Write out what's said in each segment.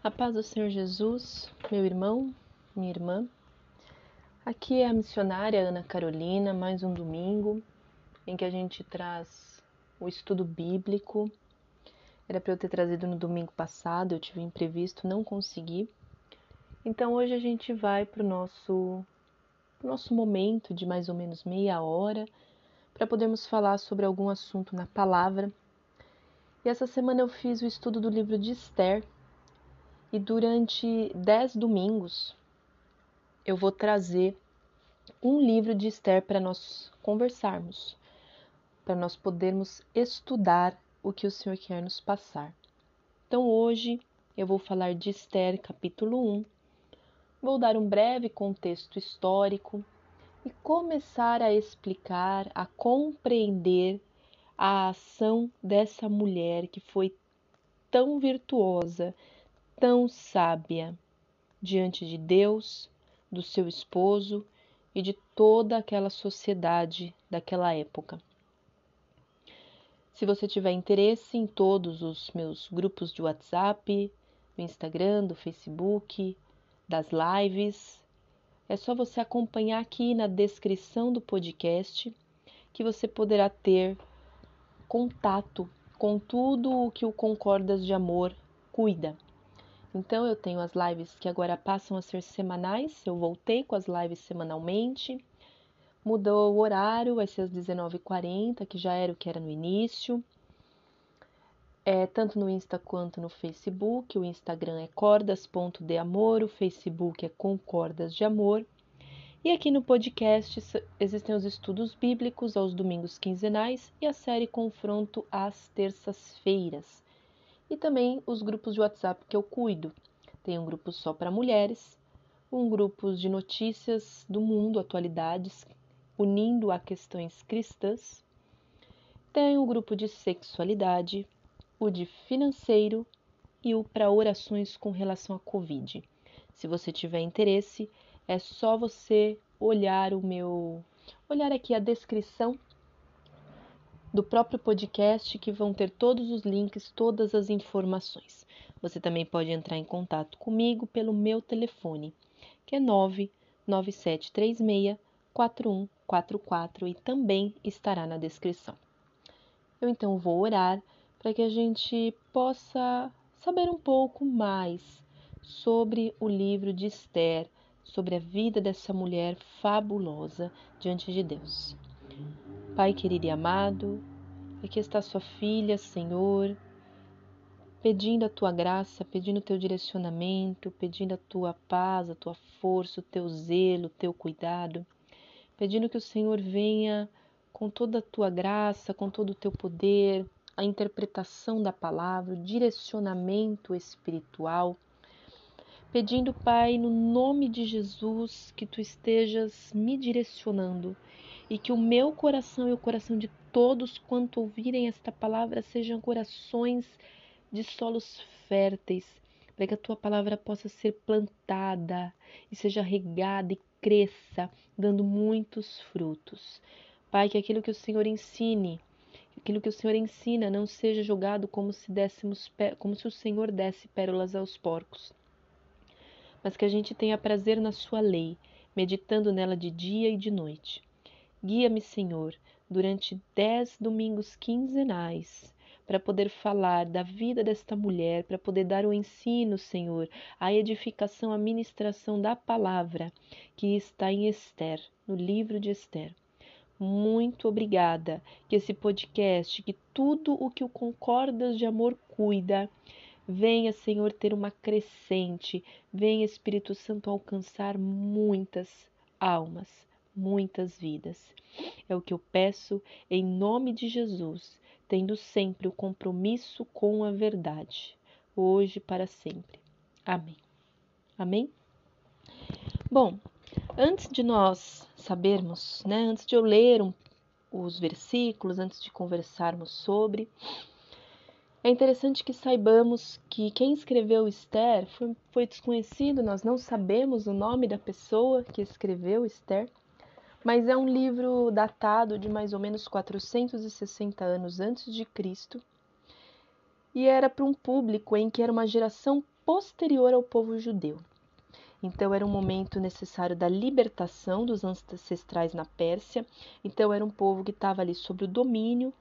A paz do Senhor Jesus, meu irmão, minha irmã. Aqui é a missionária Ana Carolina, mais um domingo em que a gente traz o estudo bíblico. Era para eu ter trazido no domingo passado, eu tive imprevisto, não consegui. Então hoje a gente vai para o nosso, nosso momento de mais ou menos meia hora para podermos falar sobre algum assunto na palavra. E essa semana eu fiz o estudo do livro de Esther e durante dez domingos eu vou trazer um livro de Esther para nós conversarmos, para nós podermos estudar o que o Senhor quer nos passar. Então hoje eu vou falar de Esther, capítulo 1. Vou dar um breve contexto histórico e começar a explicar, a compreender a ação dessa mulher que foi tão virtuosa, tão sábia diante de Deus, do seu esposo e de toda aquela sociedade daquela época. Se você tiver interesse em todos os meus grupos de WhatsApp, do Instagram, do Facebook, das lives, é só você acompanhar aqui na descrição do podcast que você poderá ter contato com tudo o que o Concordas de Amor cuida. Então eu tenho as lives que agora passam a ser semanais, eu voltei com as lives semanalmente. Mudou o horário, vai ser às 19h40, que já era o que era no início. É, tanto no Insta quanto no Facebook. O Instagram é cordas.deamor, o Facebook é concordas de amor. E aqui no podcast existem os estudos bíblicos aos domingos quinzenais e a série Confronto às terças-feiras e também os grupos de WhatsApp que eu cuido. Tem um grupo só para mulheres, um grupo de notícias do mundo, atualidades, unindo a questões cristãs. Tem o um grupo de sexualidade, o de financeiro e o para orações com relação à Covid. Se você tiver interesse, é só você olhar o meu olhar aqui a descrição do próprio podcast que vão ter todos os links, todas as informações. Você também pode entrar em contato comigo pelo meu telefone, que é 99736 4144 e também estará na descrição. Eu então vou orar para que a gente possa saber um pouco mais sobre o livro de Esther, sobre a vida dessa mulher fabulosa diante de Deus. Pai querido e amado, aqui está sua filha, Senhor, pedindo a tua graça, pedindo o teu direcionamento, pedindo a tua paz, a tua força, o teu zelo, o teu cuidado, pedindo que o Senhor venha com toda a tua graça, com todo o teu poder, a interpretação da palavra, o direcionamento espiritual. Pedindo, Pai, no nome de Jesus, que tu estejas me direcionando e que o meu coração e o coração de todos quanto ouvirem esta palavra sejam corações de solos férteis, para que a tua palavra possa ser plantada e seja regada e cresça, dando muitos frutos. Pai, que aquilo que o Senhor ensine, aquilo que o Senhor ensina não seja jogado como se dessemos como se o Senhor desse pérolas aos porcos, mas que a gente tenha prazer na sua lei, meditando nela de dia e de noite. Guia-me, Senhor, durante dez domingos quinzenais para poder falar da vida desta mulher, para poder dar o ensino, Senhor, a edificação, a ministração da palavra que está em Esther, no livro de Esther. Muito obrigada que esse podcast, que tudo o que o Concordas de Amor cuida, venha, Senhor, ter uma crescente, venha, Espírito Santo, alcançar muitas almas muitas vidas. É o que eu peço em nome de Jesus, tendo sempre o compromisso com a verdade, hoje para sempre. Amém. Amém? Bom, antes de nós sabermos, né, antes de eu ler um, os versículos, antes de conversarmos sobre, é interessante que saibamos que quem escreveu Esther foi, foi desconhecido, nós não sabemos o nome da pessoa que escreveu Esther mas é um livro datado de mais ou menos 460 anos antes de Cristo e era para um público em que era uma geração posterior ao povo judeu. Então era um momento necessário da libertação dos ancestrais na Pérsia. Então era um povo que estava ali sob o domínio.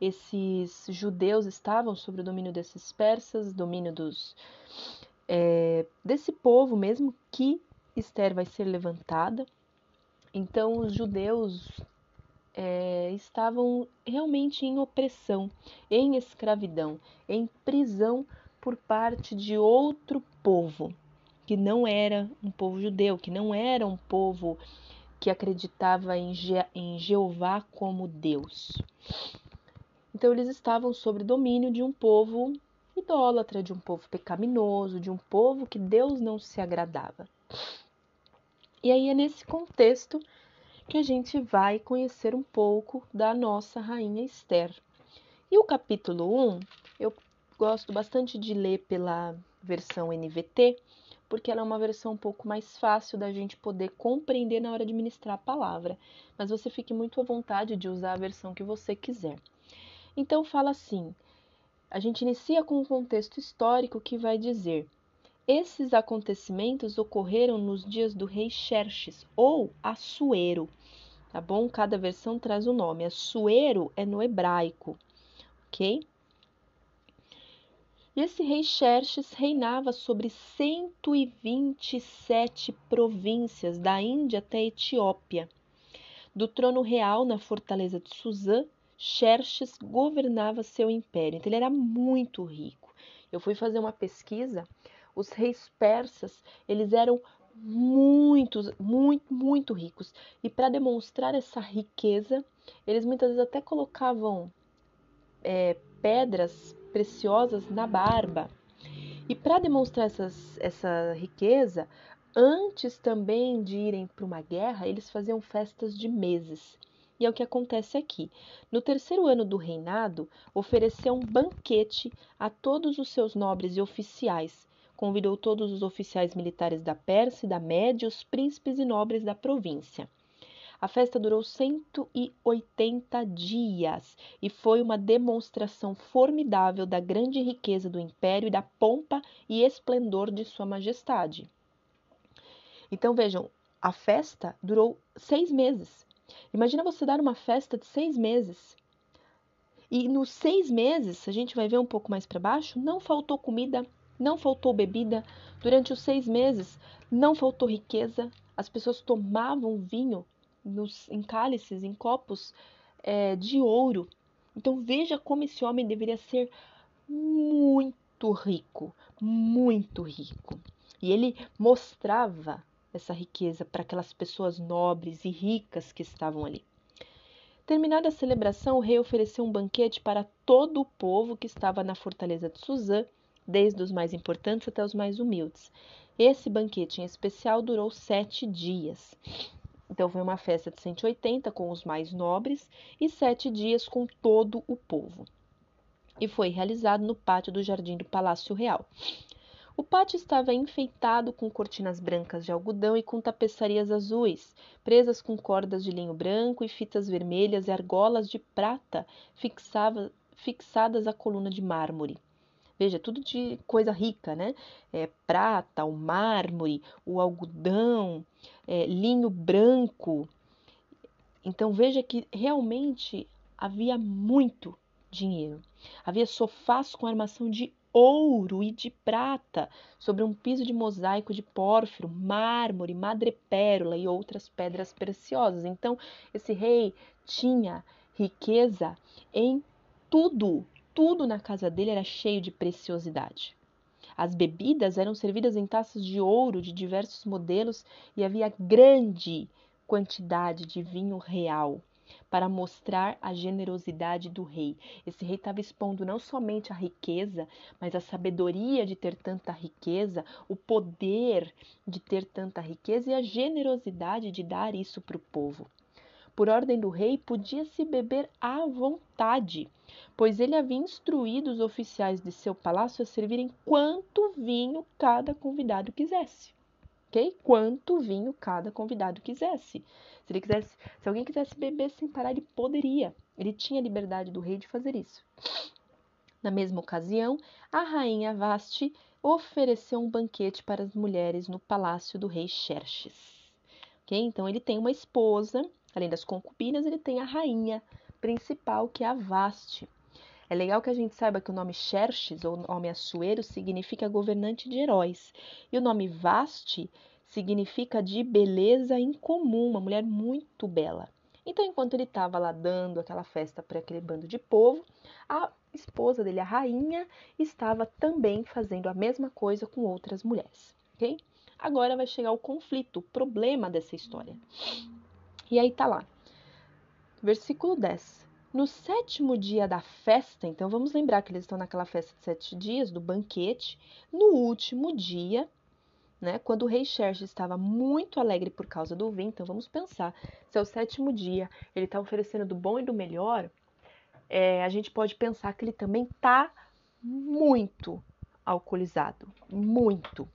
Esses judeus estavam sob o domínio desses persas, domínio dos é, desse povo mesmo que Esther vai ser levantada. Então os judeus é, estavam realmente em opressão, em escravidão, em prisão por parte de outro povo que não era um povo judeu, que não era um povo que acreditava em, Je em Jeová como Deus. Então eles estavam sob domínio de um povo idólatra, de um povo pecaminoso, de um povo que Deus não se agradava. E aí é nesse contexto que a gente vai conhecer um pouco da nossa rainha Esther. E o capítulo 1, eu gosto bastante de ler pela versão NVT, porque ela é uma versão um pouco mais fácil da gente poder compreender na hora de ministrar a palavra. Mas você fique muito à vontade de usar a versão que você quiser. Então fala assim: a gente inicia com um contexto histórico que vai dizer: esses acontecimentos ocorreram nos dias do rei Xerxes ou Assuero, tá bom? Cada versão traz o um nome. Assuero é no hebraico, ok? E esse rei Xerxes reinava sobre 127 províncias, da Índia até a Etiópia. Do trono real na fortaleza de Suzã, Xerxes governava seu império. Então ele era muito rico. Eu fui fazer uma pesquisa. Os reis persas, eles eram muitos, muito, muito ricos. E para demonstrar essa riqueza, eles muitas vezes até colocavam é, pedras preciosas na barba. E para demonstrar essas, essa riqueza, antes também de irem para uma guerra, eles faziam festas de meses. E é o que acontece aqui. No terceiro ano do reinado, ofereceu um banquete a todos os seus nobres e oficiais. Convidou todos os oficiais militares da Pérsia e da Média, os príncipes e nobres da província. A festa durou 180 dias e foi uma demonstração formidável da grande riqueza do império e da pompa e esplendor de Sua Majestade. Então vejam, a festa durou seis meses. Imagina você dar uma festa de seis meses. E nos seis meses, a gente vai ver um pouco mais para baixo, não faltou comida, não faltou bebida. Durante os seis meses, não faltou riqueza. As pessoas tomavam vinho nos, em cálices, em copos é, de ouro. Então veja como esse homem deveria ser muito rico, muito rico. E ele mostrava essa riqueza para aquelas pessoas nobres e ricas que estavam ali. Terminada a celebração, o rei ofereceu um banquete para todo o povo que estava na fortaleza de Suzã, desde os mais importantes até os mais humildes. Esse banquete em especial durou sete dias. Então foi uma festa de 180 com os mais nobres e sete dias com todo o povo. E foi realizado no pátio do jardim do Palácio Real. O pátio estava enfeitado com cortinas brancas de algodão e com tapeçarias azuis, presas com cordas de linho branco e fitas vermelhas e argolas de prata fixava, fixadas à coluna de mármore. Veja, tudo de coisa rica, né? É, prata, o mármore, o algodão, é, linho branco. Então veja que realmente havia muito dinheiro. Havia sofás com armação de ouro e de prata sobre um piso de mosaico de pórfiro, mármore, madrepérola e outras pedras preciosas. Então esse rei tinha riqueza em tudo, tudo na casa dele era cheio de preciosidade. As bebidas eram servidas em taças de ouro de diversos modelos e havia grande quantidade de vinho real para mostrar a generosidade do rei. Esse rei estava expondo não somente a riqueza, mas a sabedoria de ter tanta riqueza, o poder de ter tanta riqueza e a generosidade de dar isso para o povo. Por ordem do rei, podia-se beber à vontade, pois ele havia instruído os oficiais de seu palácio a servirem quanto vinho cada convidado quisesse. Ok? Quanto vinho cada convidado quisesse. Se ele quisesse, se alguém quisesse beber sem parar, ele poderia. Ele tinha a liberdade do rei de fazer isso. Na mesma ocasião, a rainha Vasti ofereceu um banquete para as mulheres no palácio do rei Xerxes. Okay? Então ele tem uma esposa, além das concubinas, ele tem a rainha principal, que é a Vasti. É legal que a gente saiba que o nome Xerxes, ou nome Assuero, significa governante de heróis. E o nome Vasti significa de beleza incomum, uma mulher muito bela. Então, enquanto ele estava lá dando aquela festa para aquele bando de povo, a esposa dele, a rainha, estava também fazendo a mesma coisa com outras mulheres, ok? Agora vai chegar o conflito, o problema dessa história. E aí tá lá. Versículo 10. No sétimo dia da festa, então vamos lembrar que eles estão naquela festa de sete dias, do banquete. No último dia, né, quando o rei Xerxes estava muito alegre por causa do vinho, então vamos pensar, se é o sétimo dia, ele está oferecendo do bom e do melhor, é, a gente pode pensar que ele também está muito alcoolizado, muito.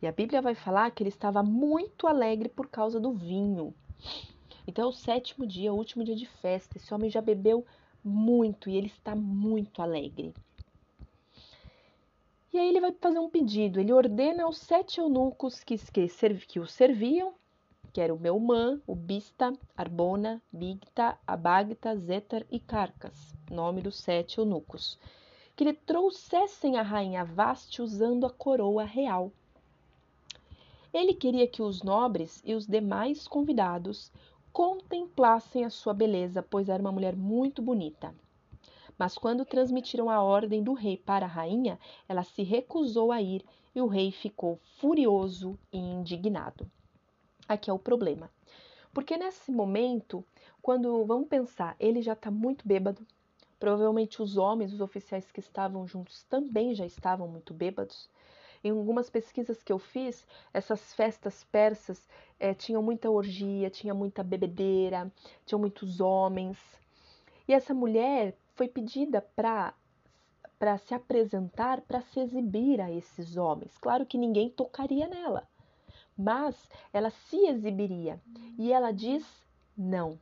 E a Bíblia vai falar que ele estava muito alegre por causa do vinho. Então é o sétimo dia, o último dia de festa. Esse homem já bebeu muito e ele está muito alegre. E aí ele vai fazer um pedido. Ele ordena aos sete eunucos que, que, que o serviam que era o Meumã, o Bista, Arbona, Bigta, Abagta, Zetar e Carcas, nome dos sete eunucos, que lhe trouxessem a rainha Vaste usando a coroa real. Ele queria que os nobres e os demais convidados contemplassem a sua beleza, pois era uma mulher muito bonita. Mas quando transmitiram a ordem do rei para a rainha, ela se recusou a ir e o rei ficou furioso e indignado. Aqui é o problema. Porque nesse momento, quando vamos pensar, ele já está muito bêbado. Provavelmente os homens, os oficiais que estavam juntos também já estavam muito bêbados. Em algumas pesquisas que eu fiz, essas festas persas é, tinham muita orgia, tinha muita bebedeira, tinham muitos homens. E essa mulher foi pedida para para se apresentar, para se exibir a esses homens. Claro que ninguém tocaria nela mas ela se exibiria. E ela diz não.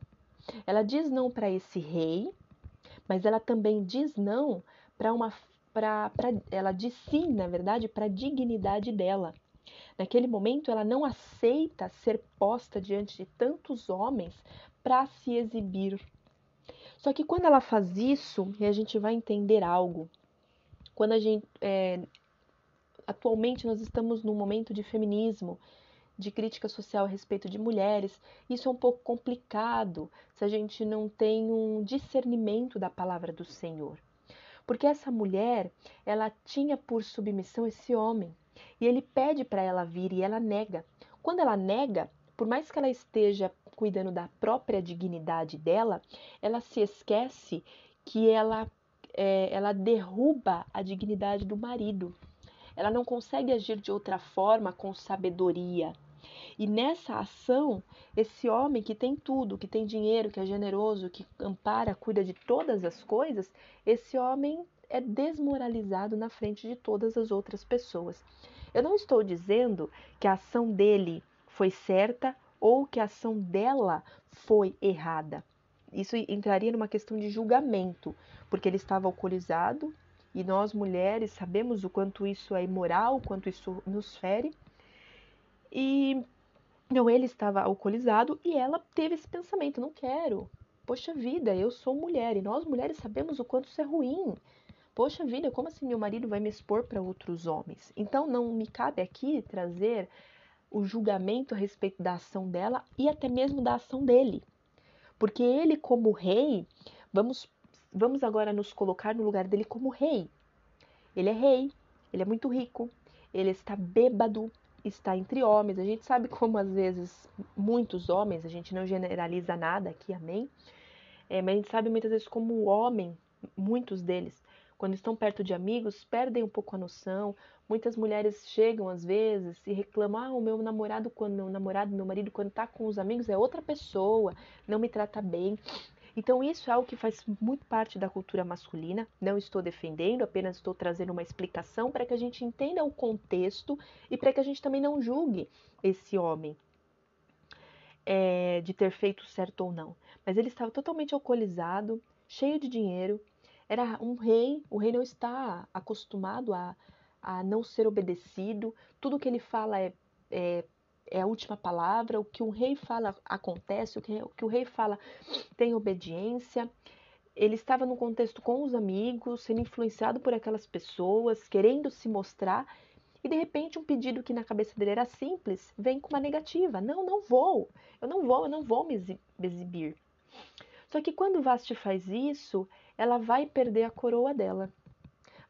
Ela diz não para esse rei, mas ela também diz não para uma para ela diz sim, na verdade, para a dignidade dela. Naquele momento, ela não aceita ser posta diante de tantos homens para se exibir. Só que quando ela faz isso, a gente vai entender algo, quando a gente é, atualmente nós estamos num momento de feminismo de crítica social a respeito de mulheres. Isso é um pouco complicado se a gente não tem um discernimento da palavra do Senhor. Porque essa mulher, ela tinha por submissão esse homem, e ele pede para ela vir e ela nega. Quando ela nega, por mais que ela esteja cuidando da própria dignidade dela, ela se esquece que ela, é, ela derruba a dignidade do marido. Ela não consegue agir de outra forma com sabedoria. E nessa ação, esse homem que tem tudo, que tem dinheiro, que é generoso, que ampara, cuida de todas as coisas, esse homem é desmoralizado na frente de todas as outras pessoas. Eu não estou dizendo que a ação dele foi certa ou que a ação dela foi errada. Isso entraria numa questão de julgamento, porque ele estava alcoolizado e nós mulheres sabemos o quanto isso é imoral, o quanto isso nos fere. E então ele estava alcoolizado e ela teve esse pensamento: não quero. Poxa vida, eu sou mulher e nós mulheres sabemos o quanto isso é ruim. Poxa vida, como assim meu marido vai me expor para outros homens? Então não me cabe aqui trazer o julgamento a respeito da ação dela e até mesmo da ação dele. Porque ele, como rei, vamos, vamos agora nos colocar no lugar dele como rei. Ele é rei, ele é muito rico, ele está bêbado, está entre homens. A gente sabe como às vezes muitos homens, a gente não generaliza nada aqui, amém? É, mas a gente sabe muitas vezes como o homem, muitos deles, quando estão perto de amigos, perdem um pouco a noção. Muitas mulheres chegam às vezes e reclamam: ah, o meu namorado, quando meu namorado, meu marido, quando está com os amigos, é outra pessoa, não me trata bem. Então, isso é algo que faz muito parte da cultura masculina. Não estou defendendo, apenas estou trazendo uma explicação para que a gente entenda o contexto e para que a gente também não julgue esse homem é, de ter feito certo ou não. Mas ele estava totalmente alcoolizado, cheio de dinheiro, Era um rei, o rei não está acostumado a, a não ser obedecido, tudo que ele fala é, é, é, a última palavra, o que o rei fala acontece, o que, o que o rei fala tem obediência. Ele estava num contexto com os amigos, sendo influenciado por aquelas pessoas, querendo se mostrar, e de repente um pedido que na cabeça dele era simples vem com uma negativa. Não, não vou, eu não vou, eu não vou me exibir. Só que quando Vasti faz isso, ela vai perder a coroa dela.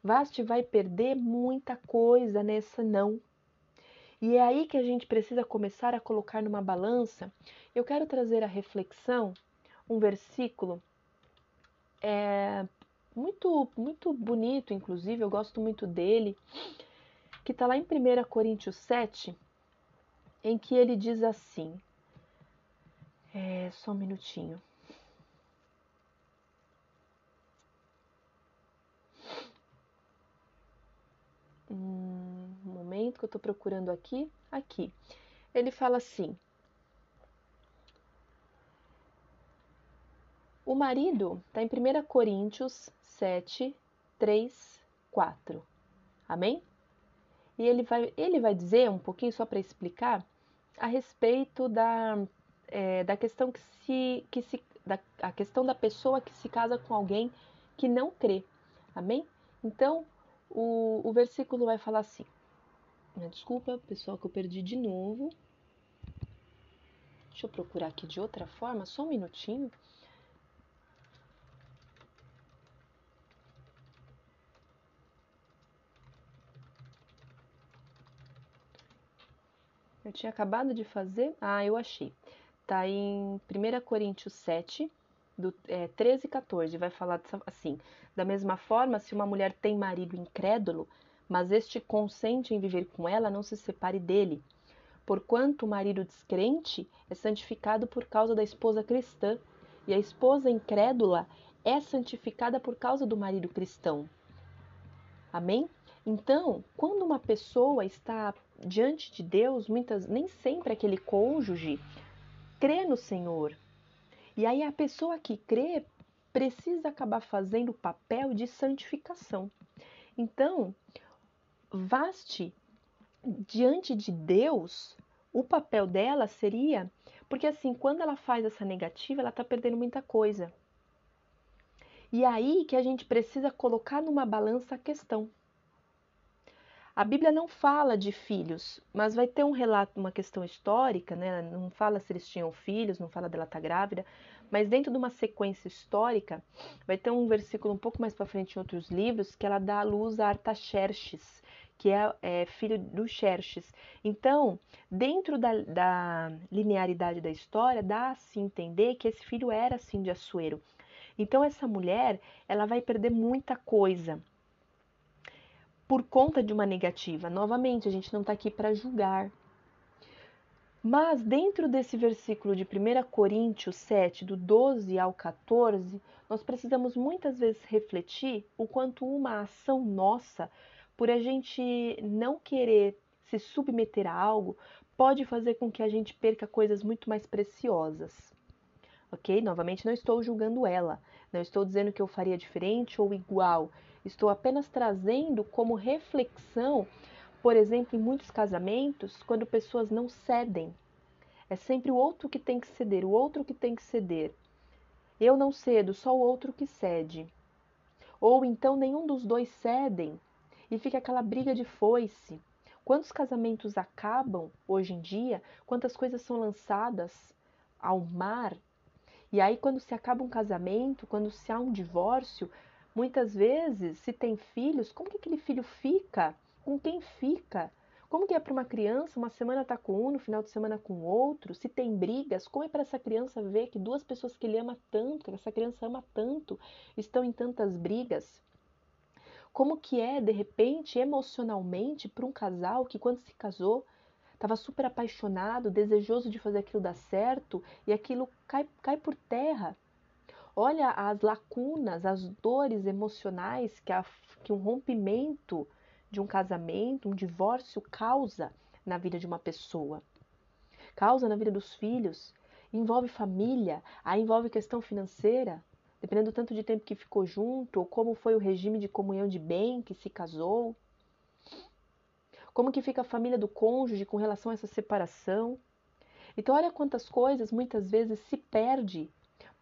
Vasti vai perder muita coisa nessa não. E é aí que a gente precisa começar a colocar numa balança. Eu quero trazer a reflexão, um versículo é, muito, muito bonito, inclusive, eu gosto muito dele, que está lá em 1 Coríntios 7, em que ele diz assim: é, só um minutinho. um momento que eu estou procurando aqui. Aqui. Ele fala assim: O marido está em 1 Coríntios 7, 3, 4. Amém? E ele vai, ele vai dizer um pouquinho só para explicar a respeito da, é, da questão que se, que se da, a questão da pessoa que se casa com alguém que não crê. Amém? Então, o, o versículo vai falar assim. Desculpa, pessoal, que eu perdi de novo. Deixa eu procurar aqui de outra forma, só um minutinho. Eu tinha acabado de fazer. Ah, eu achei. Tá em 1 Coríntios 7, do é, 13 e 14, vai falar assim: da mesma forma, se uma mulher tem marido incrédulo, mas este consente em viver com ela, não se separe dele. Porquanto o marido descrente é santificado por causa da esposa cristã, e a esposa incrédula é santificada por causa do marido cristão. Amém? Então, quando uma pessoa está diante de Deus, muitas nem sempre aquele cônjuge crê no Senhor, e aí a pessoa que crê precisa acabar fazendo o papel de santificação. Então, Vaste diante de Deus, o papel dela seria, porque assim, quando ela faz essa negativa, ela está perdendo muita coisa. E aí que a gente precisa colocar numa balança a questão. A Bíblia não fala de filhos, mas vai ter um relato, uma questão histórica, né? Não fala se eles tinham filhos, não fala dela estar tá grávida, mas dentro de uma sequência histórica, vai ter um versículo um pouco mais para frente em outros livros que ela dá à luz a Artaxerxes, que é, é, filho do Xerxes. Então, dentro da, da linearidade da história, dá a se entender que esse filho era assim de Assuero. Então, essa mulher, ela vai perder muita coisa por conta de uma negativa. Novamente, a gente não está aqui para julgar. Mas dentro desse versículo de 1 Coríntios 7, do 12 ao 14, nós precisamos muitas vezes refletir o quanto uma ação nossa, por a gente não querer se submeter a algo, pode fazer com que a gente perca coisas muito mais preciosas. Ok? Novamente, não estou julgando ela, não estou dizendo que eu faria diferente ou igual. Estou apenas trazendo como reflexão, por exemplo, em muitos casamentos, quando pessoas não cedem. É sempre o outro que tem que ceder, o outro que tem que ceder. Eu não cedo, só o outro que cede. Ou então nenhum dos dois cedem e fica aquela briga de foice. Quantos casamentos acabam hoje em dia? Quantas coisas são lançadas ao mar? E aí, quando se acaba um casamento, quando se há um divórcio, Muitas vezes, se tem filhos, como que aquele filho fica? Com quem fica? Como que é para uma criança, uma semana tá com um, no final de semana com outro? Se tem brigas, como é para essa criança ver que duas pessoas que ele ama tanto, que essa criança ama tanto, estão em tantas brigas? Como que é, de repente, emocionalmente, para um casal que quando se casou estava super apaixonado, desejoso de fazer aquilo dar certo e aquilo cai, cai por terra? Olha as lacunas, as dores emocionais que, a, que um rompimento de um casamento, um divórcio causa na vida de uma pessoa. Causa na vida dos filhos, envolve família, aí envolve questão financeira. dependendo do tanto de tempo que ficou junto, ou como foi o regime de comunhão de bem que se casou. Como que fica a família do cônjuge com relação a essa separação? Então, olha quantas coisas muitas vezes se perde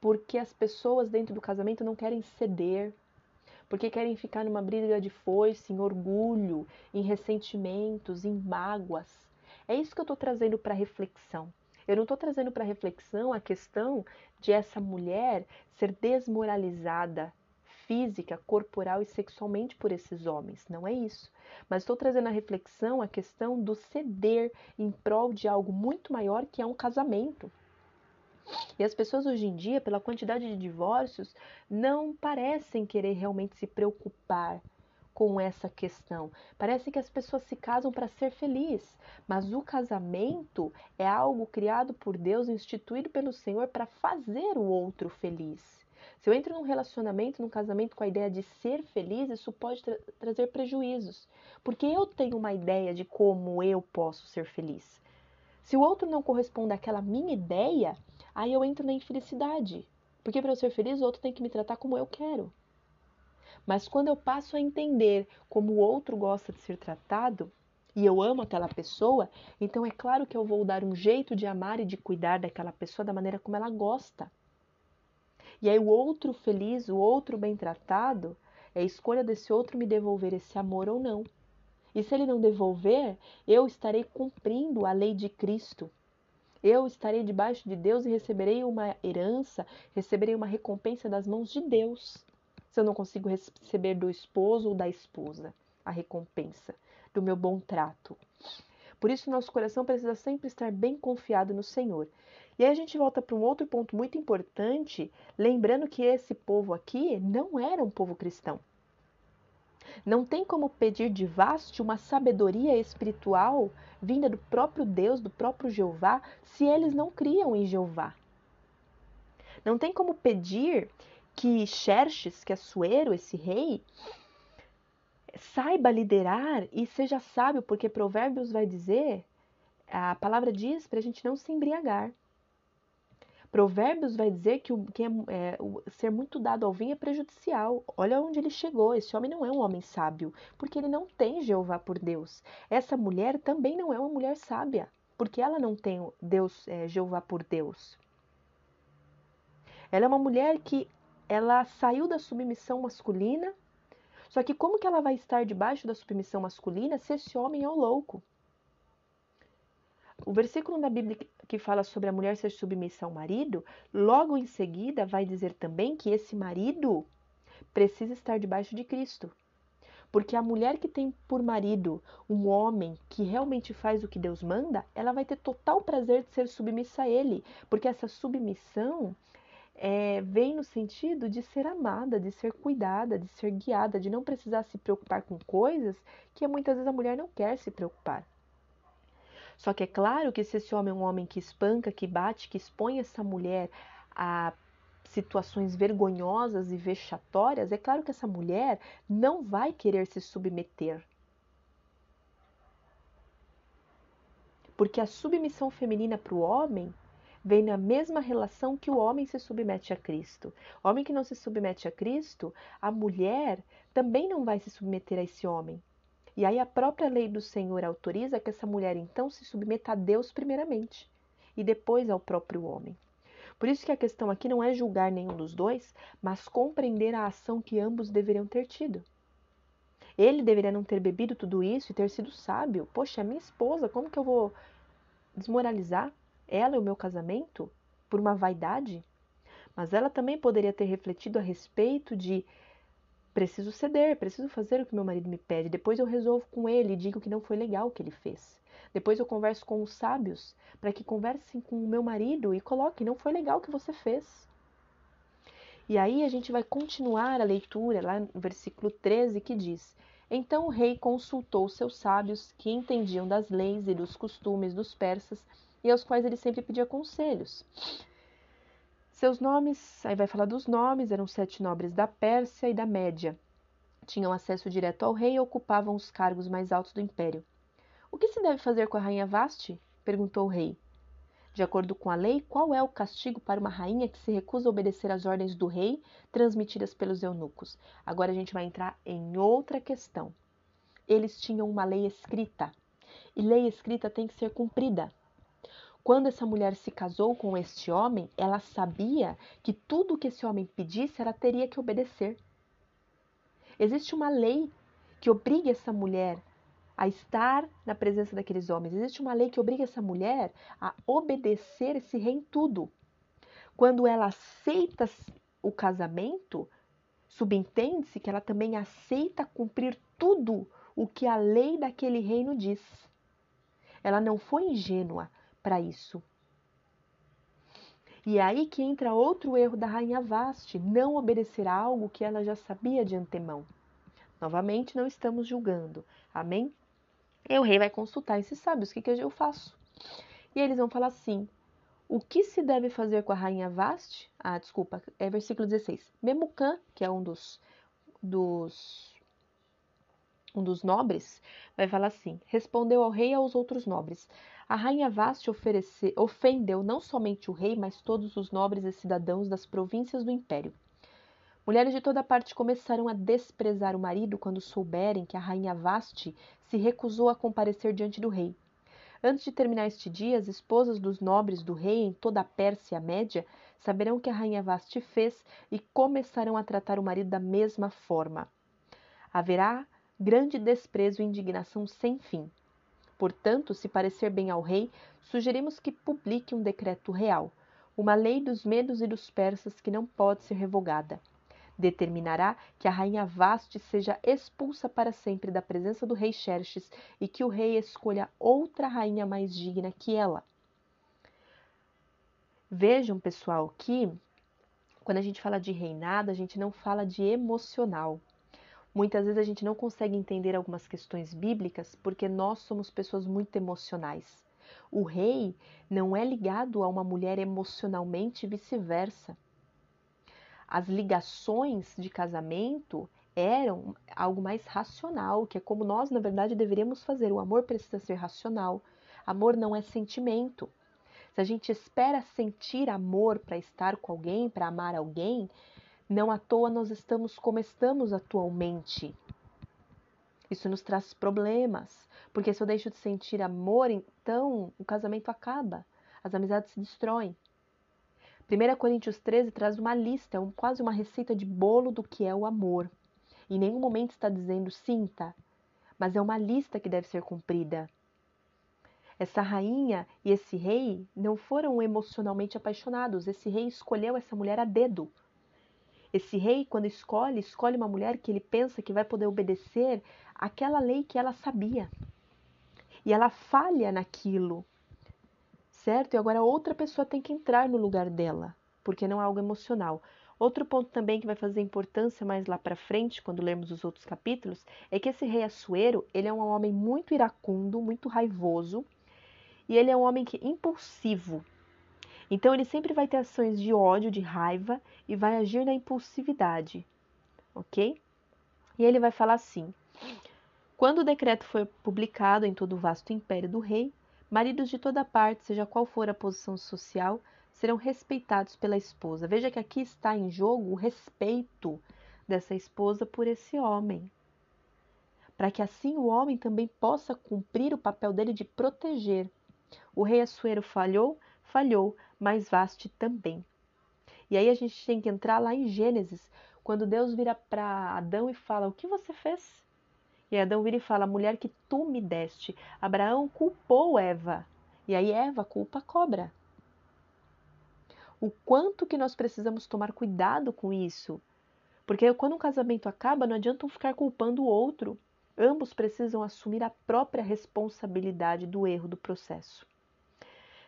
porque as pessoas dentro do casamento não querem ceder, porque querem ficar numa briga de foice, em orgulho, em ressentimentos, em mágoas. É isso que eu estou trazendo para reflexão. Eu não estou trazendo para reflexão a questão de essa mulher ser desmoralizada física, corporal e sexualmente por esses homens. Não é isso. Mas estou trazendo a reflexão a questão do ceder em prol de algo muito maior que é um casamento. E as pessoas hoje em dia, pela quantidade de divórcios, não parecem querer realmente se preocupar com essa questão. Parece que as pessoas se casam para ser feliz, mas o casamento é algo criado por Deus, instituído pelo Senhor para fazer o outro feliz. Se eu entro num relacionamento, num casamento com a ideia de ser feliz, isso pode tra trazer prejuízos, porque eu tenho uma ideia de como eu posso ser feliz. Se o outro não corresponde àquela minha ideia, aí eu entro na infelicidade, porque para eu ser feliz, o outro tem que me tratar como eu quero. Mas quando eu passo a entender como o outro gosta de ser tratado, e eu amo aquela pessoa, então é claro que eu vou dar um jeito de amar e de cuidar daquela pessoa da maneira como ela gosta. E aí o outro feliz, o outro bem tratado, é a escolha desse outro me devolver esse amor ou não. E se ele não devolver, eu estarei cumprindo a lei de Cristo. Eu estarei debaixo de Deus e receberei uma herança, receberei uma recompensa das mãos de Deus. Se eu não consigo receber do esposo ou da esposa a recompensa do meu bom trato. Por isso, nosso coração precisa sempre estar bem confiado no Senhor. E aí a gente volta para um outro ponto muito importante, lembrando que esse povo aqui não era um povo cristão. Não tem como pedir de Vaste uma sabedoria espiritual vinda do próprio Deus, do próprio Jeová, se eles não criam em Jeová. Não tem como pedir que Xerxes, que é Suero, esse rei, saiba liderar e seja sábio, porque Provérbios vai dizer, a palavra diz para a gente não se embriagar. Provérbios vai dizer que, o, que é, é, o, ser muito dado ao vinho é prejudicial. Olha onde ele chegou. Esse homem não é um homem sábio, porque ele não tem Jeová por Deus. Essa mulher também não é uma mulher sábia, porque ela não tem Deus, é, Jeová por Deus. Ela é uma mulher que ela saiu da submissão masculina. Só que como que ela vai estar debaixo da submissão masculina se esse homem é o louco? O versículo da Bíblia que fala sobre a mulher ser submissa ao marido, logo em seguida vai dizer também que esse marido precisa estar debaixo de Cristo. Porque a mulher que tem por marido um homem que realmente faz o que Deus manda, ela vai ter total prazer de ser submissa a ele, porque essa submissão é, vem no sentido de ser amada, de ser cuidada, de ser guiada, de não precisar se preocupar com coisas que muitas vezes a mulher não quer se preocupar. Só que é claro que se esse homem é um homem que espanca, que bate, que expõe essa mulher a situações vergonhosas e vexatórias, é claro que essa mulher não vai querer se submeter. Porque a submissão feminina para o homem vem na mesma relação que o homem se submete a Cristo. O homem que não se submete a Cristo, a mulher também não vai se submeter a esse homem. E aí a própria lei do Senhor autoriza que essa mulher então se submeta a Deus primeiramente e depois ao próprio homem. Por isso que a questão aqui não é julgar nenhum dos dois, mas compreender a ação que ambos deveriam ter tido. Ele deveria não ter bebido tudo isso e ter sido sábio. Poxa, é minha esposa, como que eu vou desmoralizar ela e o meu casamento por uma vaidade? Mas ela também poderia ter refletido a respeito de preciso ceder, preciso fazer o que meu marido me pede. Depois eu resolvo com ele e digo que não foi legal o que ele fez. Depois eu converso com os sábios para que conversem com o meu marido e coloquem, não foi legal o que você fez. E aí a gente vai continuar a leitura lá no versículo 13 que diz: Então o rei consultou seus sábios que entendiam das leis e dos costumes dos persas e aos quais ele sempre pedia conselhos. Seus nomes, aí vai falar dos nomes, eram sete nobres da Pérsia e da Média. Tinham acesso direto ao rei e ocupavam os cargos mais altos do império. O que se deve fazer com a rainha Vaste? perguntou o rei. De acordo com a lei, qual é o castigo para uma rainha que se recusa a obedecer às ordens do rei transmitidas pelos eunucos? Agora a gente vai entrar em outra questão. Eles tinham uma lei escrita e lei escrita tem que ser cumprida. Quando essa mulher se casou com este homem, ela sabia que tudo que esse homem pedisse ela teria que obedecer. Existe uma lei que obriga essa mulher a estar na presença daqueles homens. Existe uma lei que obriga essa mulher a obedecer esse rei em tudo. Quando ela aceita o casamento, subentende-se que ela também aceita cumprir tudo o que a lei daquele reino diz. Ela não foi ingênua, para isso. E é aí que entra outro erro da rainha Vaste, não obedecer a algo que ela já sabia de antemão. Novamente, não estamos julgando. Amém? E o rei vai consultar esses sábios, o que, que eu faço? E eles vão falar assim: o que se deve fazer com a rainha Vaste? Ah, desculpa, é versículo 16. Memucan, que é um dos, dos um dos nobres, vai falar assim: respondeu ao rei e aos outros nobres: a rainha Vaste ofendeu não somente o rei, mas todos os nobres e cidadãos das províncias do império. Mulheres de toda parte começaram a desprezar o marido quando souberem que a rainha Vaste se recusou a comparecer diante do rei. Antes de terminar este dia, as esposas dos nobres do rei em toda a Pérsia Média saberão que a rainha Vaste fez e começarão a tratar o marido da mesma forma. Haverá grande desprezo e indignação sem fim. Portanto, se parecer bem ao rei, sugerimos que publique um decreto real, uma lei dos medos e dos persas que não pode ser revogada. Determinará que a rainha Vaste seja expulsa para sempre da presença do rei Xerxes e que o rei escolha outra rainha mais digna que ela. Vejam, pessoal, que quando a gente fala de reinado, a gente não fala de emocional. Muitas vezes a gente não consegue entender algumas questões bíblicas porque nós somos pessoas muito emocionais. O rei não é ligado a uma mulher emocionalmente e vice-versa. As ligações de casamento eram algo mais racional, que é como nós, na verdade, deveríamos fazer. O amor precisa ser racional. Amor não é sentimento. Se a gente espera sentir amor para estar com alguém, para amar alguém, não à toa nós estamos como estamos atualmente. Isso nos traz problemas, porque se eu deixo de sentir amor, então o casamento acaba, as amizades se destroem. 1 Coríntios 13 traz uma lista, um, quase uma receita de bolo do que é o amor. Em nenhum momento está dizendo sinta, mas é uma lista que deve ser cumprida. Essa rainha e esse rei não foram emocionalmente apaixonados, esse rei escolheu essa mulher a dedo esse rei, quando escolhe, escolhe uma mulher que ele pensa que vai poder obedecer aquela lei que ela sabia. E ela falha naquilo, certo? E agora outra pessoa tem que entrar no lugar dela, porque não é algo emocional. Outro ponto também que vai fazer importância mais lá para frente, quando lermos os outros capítulos, é que esse rei Assuero, ele é um homem muito iracundo, muito raivoso, e ele é um homem que impulsivo, então ele sempre vai ter ações de ódio, de raiva e vai agir na impulsividade, ok? E ele vai falar assim: quando o decreto foi publicado em todo o vasto império do rei, maridos de toda parte, seja qual for a posição social, serão respeitados pela esposa. Veja que aqui está em jogo o respeito dessa esposa por esse homem. Para que assim o homem também possa cumprir o papel dele de proteger. O rei Assuero falhou, falhou, mas vaste também. E aí a gente tem que entrar lá em Gênesis, quando Deus vira para Adão e fala: O que você fez? E Adão vira e fala: A mulher que tu me deste. Abraão culpou Eva. E aí Eva culpa a cobra. O quanto que nós precisamos tomar cuidado com isso. Porque quando um casamento acaba, não adianta um ficar culpando o outro. Ambos precisam assumir a própria responsabilidade do erro do processo.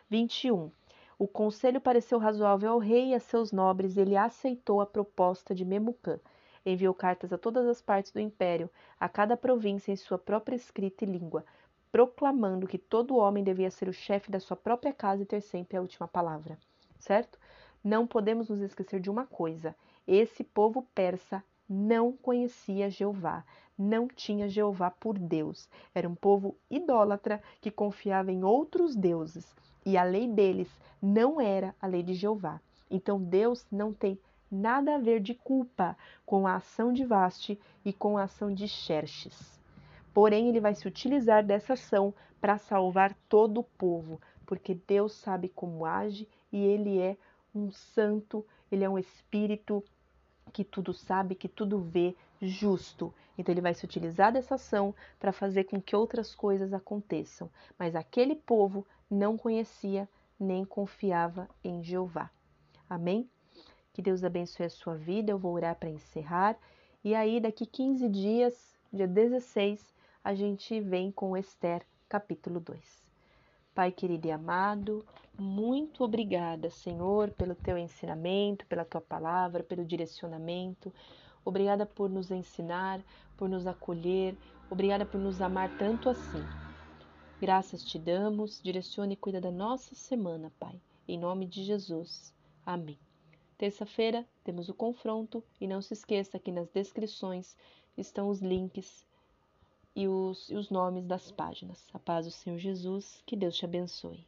21. O conselho pareceu razoável ao rei e a seus nobres, ele aceitou a proposta de Memucã. Enviou cartas a todas as partes do império, a cada província em sua própria escrita e língua, proclamando que todo homem devia ser o chefe da sua própria casa e ter sempre a última palavra. Certo? Não podemos nos esquecer de uma coisa: esse povo persa não conhecia Jeová, não tinha Jeová por Deus. Era um povo idólatra que confiava em outros deuses e a lei deles não era a lei de Jeová. Então Deus não tem nada a ver de culpa com a ação de Vaste e com a ação de Xerxes. Porém, ele vai se utilizar dessa ação para salvar todo o povo, porque Deus sabe como age e ele é um santo, ele é um espírito que tudo sabe, que tudo vê, justo. Então ele vai se utilizar dessa ação para fazer com que outras coisas aconteçam. Mas aquele povo não conhecia nem confiava em Jeová. Amém? Que Deus abençoe a sua vida. Eu vou orar para encerrar. E aí, daqui 15 dias, dia 16, a gente vem com Esther, capítulo 2. Pai querido e amado, muito obrigada, Senhor, pelo teu ensinamento, pela tua palavra, pelo direcionamento. Obrigada por nos ensinar, por nos acolher. Obrigada por nos amar tanto assim. Graças te damos, direcione e cuida da nossa semana, Pai. Em nome de Jesus. Amém. Terça-feira temos o confronto e não se esqueça que nas descrições estão os links e os, e os nomes das páginas. A paz do Senhor Jesus, que Deus te abençoe.